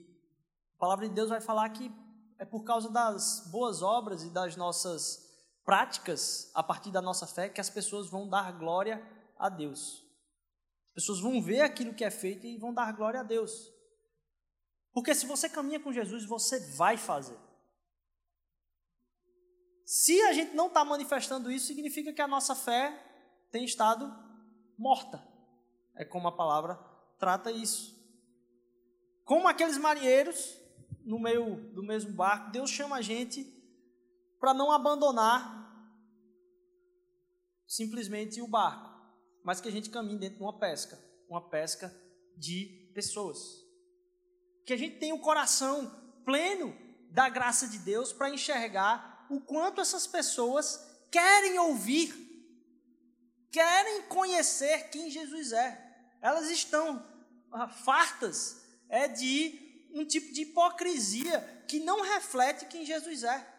a palavra de Deus vai falar que é por causa das boas obras e das nossas práticas, a partir da nossa fé, que as pessoas vão dar glória a Deus. As pessoas vão ver aquilo que é feito e vão dar glória a Deus. Porque se você caminha com Jesus, você vai fazer. Se a gente não está manifestando isso, significa que a nossa fé tem estado morta. É como a palavra trata isso. Como aqueles marinheiros no meio do mesmo barco, Deus chama a gente para não abandonar simplesmente o barco, mas que a gente caminhe dentro de uma pesca, uma pesca de pessoas que a gente tenha o um coração pleno da graça de Deus para enxergar o quanto essas pessoas querem ouvir, querem conhecer quem Jesus é. Elas estão ah, fartas é de um tipo de hipocrisia que não reflete quem Jesus é.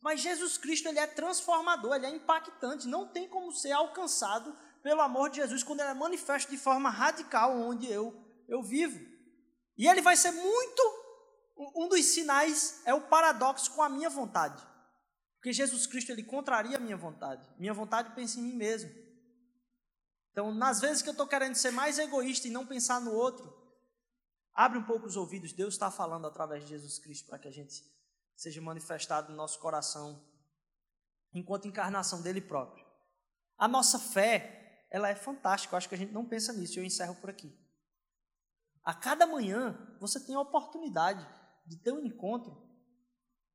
Mas Jesus Cristo ele é transformador, ele é impactante, não tem como ser alcançado pelo amor de Jesus quando ele é manifesto de forma radical onde eu eu vivo. E ele vai ser muito. Um dos sinais é o paradoxo com a minha vontade. Porque Jesus Cristo ele contraria a minha vontade. Minha vontade pensa em mim mesmo. Então, nas vezes que eu estou querendo ser mais egoísta e não pensar no outro, abre um pouco os ouvidos. Deus está falando através de Jesus Cristo para que a gente seja manifestado no nosso coração enquanto encarnação dele próprio. A nossa fé, ela é fantástica. Eu acho que a gente não pensa nisso. Eu encerro por aqui. A cada manhã você tem a oportunidade de ter um encontro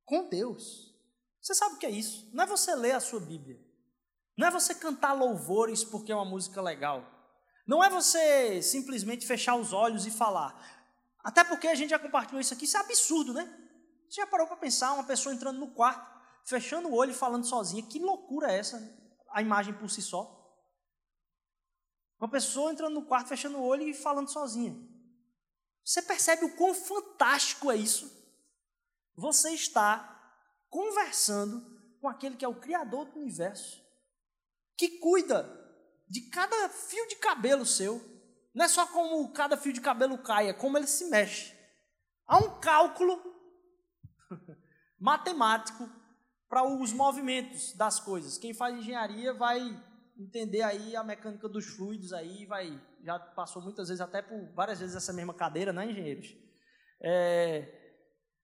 com Deus. Você sabe o que é isso? Não é você ler a sua Bíblia. Não é você cantar louvores porque é uma música legal. Não é você simplesmente fechar os olhos e falar. Até porque a gente já compartilhou isso aqui, isso é absurdo, né? Você já parou para pensar uma pessoa entrando no quarto, fechando o olho e falando sozinha? Que loucura é essa? A imagem por si só. Uma pessoa entrando no quarto, fechando o olho e falando sozinha. Você percebe o quão fantástico é isso? Você está conversando com aquele que é o Criador do universo, que cuida de cada fio de cabelo seu. Não é só como cada fio de cabelo cai, é como ele se mexe. Há um cálculo matemático para os movimentos das coisas. Quem faz engenharia vai entender aí a mecânica dos fluidos aí, vai já passou muitas vezes até por várias vezes essa mesma cadeira, né, engenheiros? É,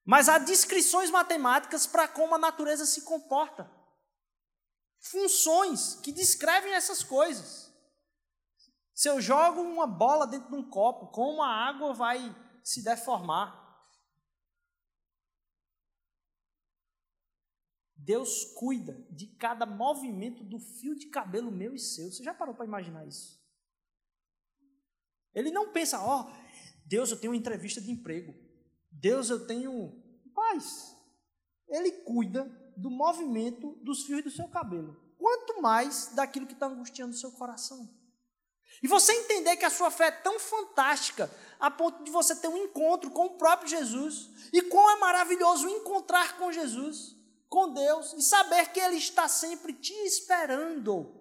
mas há descrições matemáticas para como a natureza se comporta. Funções que descrevem essas coisas. Se eu jogo uma bola dentro de um copo, como a água vai se deformar? Deus cuida de cada movimento do fio de cabelo meu e seu. Você já parou para imaginar isso? Ele não pensa, ó, oh, Deus, eu tenho uma entrevista de emprego. Deus, eu tenho paz. ele cuida do movimento dos fios do seu cabelo, quanto mais daquilo que está angustiando o seu coração. E você entender que a sua fé é tão fantástica a ponto de você ter um encontro com o próprio Jesus, e quão é maravilhoso encontrar com Jesus, com Deus, e saber que Ele está sempre te esperando.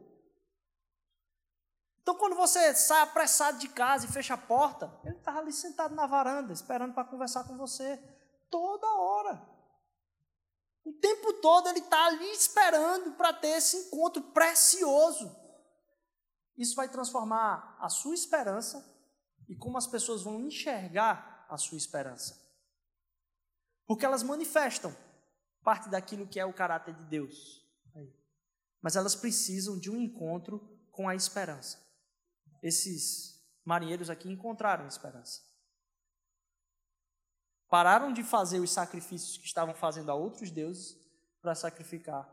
Então, quando você sai apressado de casa e fecha a porta, Ele está ali sentado na varanda, esperando para conversar com você toda hora. O tempo todo ele está ali esperando para ter esse encontro precioso. Isso vai transformar a sua esperança e como as pessoas vão enxergar a sua esperança. Porque elas manifestam parte daquilo que é o caráter de Deus. Mas elas precisam de um encontro com a esperança. Esses marinheiros aqui encontraram esperança. Pararam de fazer os sacrifícios que estavam fazendo a outros deuses para sacrificar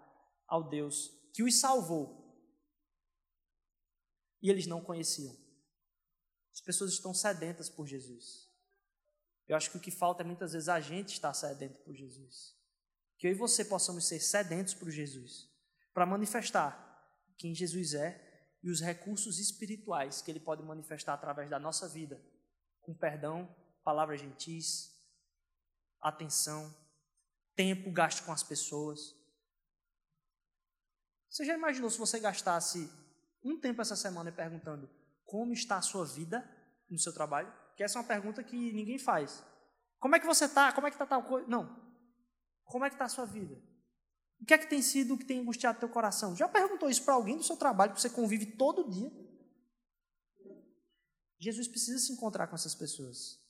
ao Deus que os salvou. E eles não conheciam. As pessoas estão sedentas por Jesus. Eu acho que o que falta é muitas vezes a gente estar sedento por Jesus. Que eu e você possamos ser sedentos por Jesus, para manifestar quem Jesus é e os recursos espirituais que ele pode manifestar através da nossa vida, com perdão, palavras gentis, atenção, tempo gasto com as pessoas. Você já imaginou se você gastasse um tempo essa semana perguntando como está a sua vida no seu trabalho? Que essa é uma pergunta que ninguém faz. Como é que você está? Como é que está tal coisa? Não. Como é que está a sua vida? O que é que tem sido o que tem angustiado teu coração? Já perguntou isso para alguém do seu trabalho que você convive todo dia? Jesus precisa se encontrar com essas pessoas.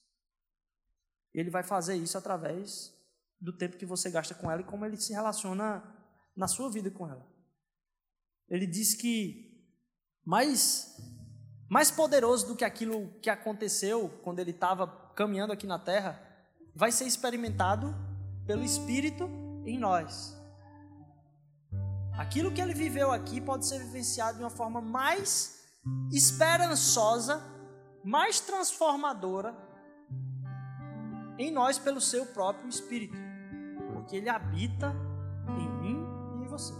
Ele vai fazer isso através do tempo que você gasta com ela e como ele se relaciona na sua vida com ela. Ele diz que mais mais poderoso do que aquilo que aconteceu quando ele estava caminhando aqui na terra, vai ser experimentado pelo Espírito em nós. Aquilo que ele viveu aqui pode ser vivenciado de uma forma mais esperançosa, mais transformadora em nós pelo seu próprio Espírito, porque ele habita em mim e em você.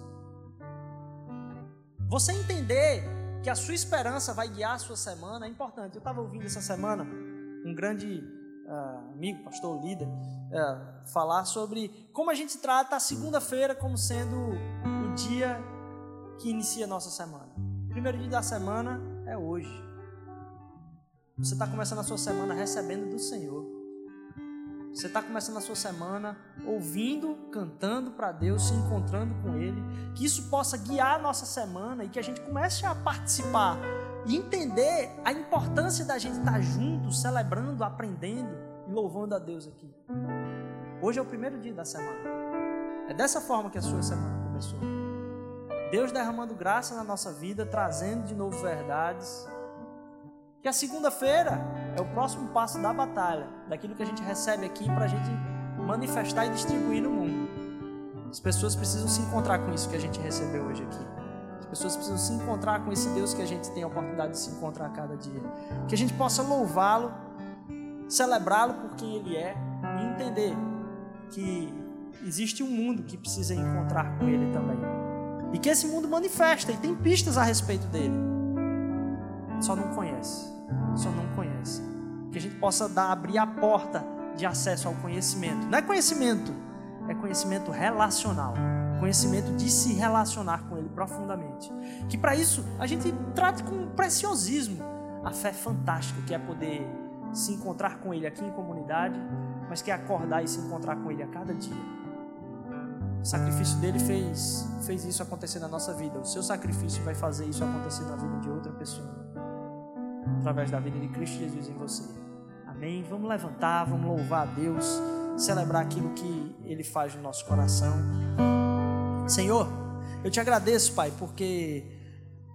Você entender que a sua esperança vai guiar a sua semana é importante. Eu estava ouvindo essa semana um grande uh, amigo, pastor líder, uh, falar sobre como a gente trata a segunda-feira como sendo dia que inicia a nossa semana. O primeiro dia da semana é hoje. Você está começando a sua semana recebendo do Senhor. Você está começando a sua semana ouvindo, cantando para Deus, se encontrando com Ele. Que isso possa guiar a nossa semana e que a gente comece a participar e entender a importância da gente estar junto, celebrando, aprendendo e louvando a Deus aqui. Hoje é o primeiro dia da semana. É dessa forma que a sua semana começou. Deus derramando graça na nossa vida, trazendo de novo verdades que a segunda-feira é o próximo passo da batalha, daquilo que a gente recebe aqui para a gente manifestar e distribuir no mundo. As pessoas precisam se encontrar com isso que a gente recebeu hoje aqui. As pessoas precisam se encontrar com esse Deus que a gente tem a oportunidade de se encontrar a cada dia. Que a gente possa louvá-lo, celebrá-lo por quem ele é e entender que existe um mundo que precisa encontrar com ele também. E que esse mundo manifesta e tem pistas a respeito dele. Só não conhece só não conhece. Que a gente possa dar, abrir a porta de acesso ao conhecimento. Não é conhecimento, é conhecimento relacional. Conhecimento de se relacionar com Ele profundamente. Que para isso a gente trate com preciosismo a fé fantástica que é poder se encontrar com Ele aqui em comunidade, mas que é acordar e se encontrar com Ele a cada dia. O sacrifício dele fez, fez isso acontecer na nossa vida. O seu sacrifício vai fazer isso acontecer na vida de outra pessoa através da vida de Cristo Jesus em você. Amém? Vamos levantar, vamos louvar a Deus, celebrar aquilo que Ele faz no nosso coração. Senhor, eu te agradeço, Pai, porque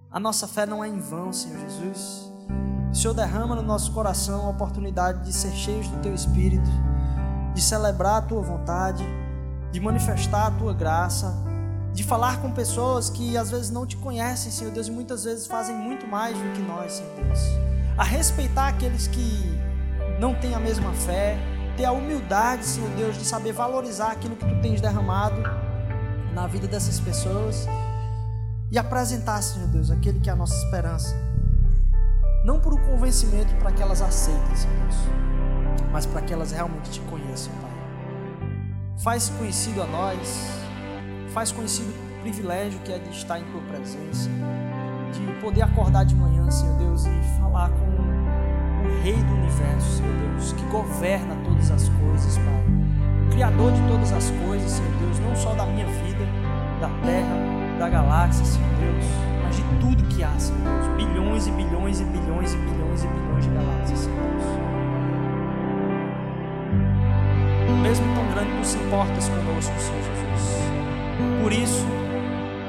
a nossa fé não é em vão, Senhor Jesus. O Senhor derrama no nosso coração a oportunidade de ser cheios do Teu Espírito, de celebrar a Tua vontade, de manifestar a Tua graça, de falar com pessoas que às vezes não te conhecem, Senhor Deus, e muitas vezes fazem muito mais do que nós, Senhor Deus. A respeitar aqueles que não têm a mesma fé, ter a humildade, Senhor Deus, de saber valorizar aquilo que tu tens derramado na vida dessas pessoas e apresentar, Senhor Deus, aquele que é a nossa esperança. Não por um convencimento para que elas aceitem, Senhor Deus, mas para que elas realmente te conheçam, Pai. Faz conhecido a nós, faz conhecido o privilégio que é de estar em tua presença, de poder acordar de manhã, Senhor Deus, e falar com o Rei do universo, Senhor Deus, que governa todas as coisas, Pai. O Criador de todas as coisas, Senhor Deus, não só da minha vida, da terra, da galáxia, Senhor Deus, mas de tudo que há, Senhor Deus. Bilhões e bilhões e bilhões e bilhões e bilhões de galáxias, Senhor Deus. Mesmo tão grande, se importas conosco, Senhor Jesus. Por isso,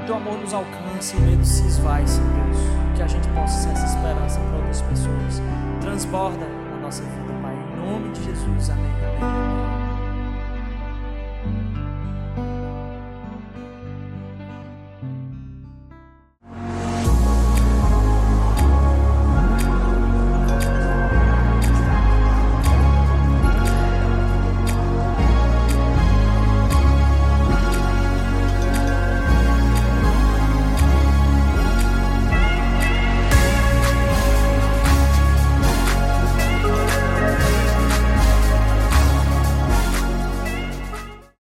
teu amor nos alcança e medo se esvai, Senhor Deus. Que a gente possa ser essa esperança para outras pessoas. Transborda na nossa vida, Pai. Em nome de Jesus. Amém. Amém.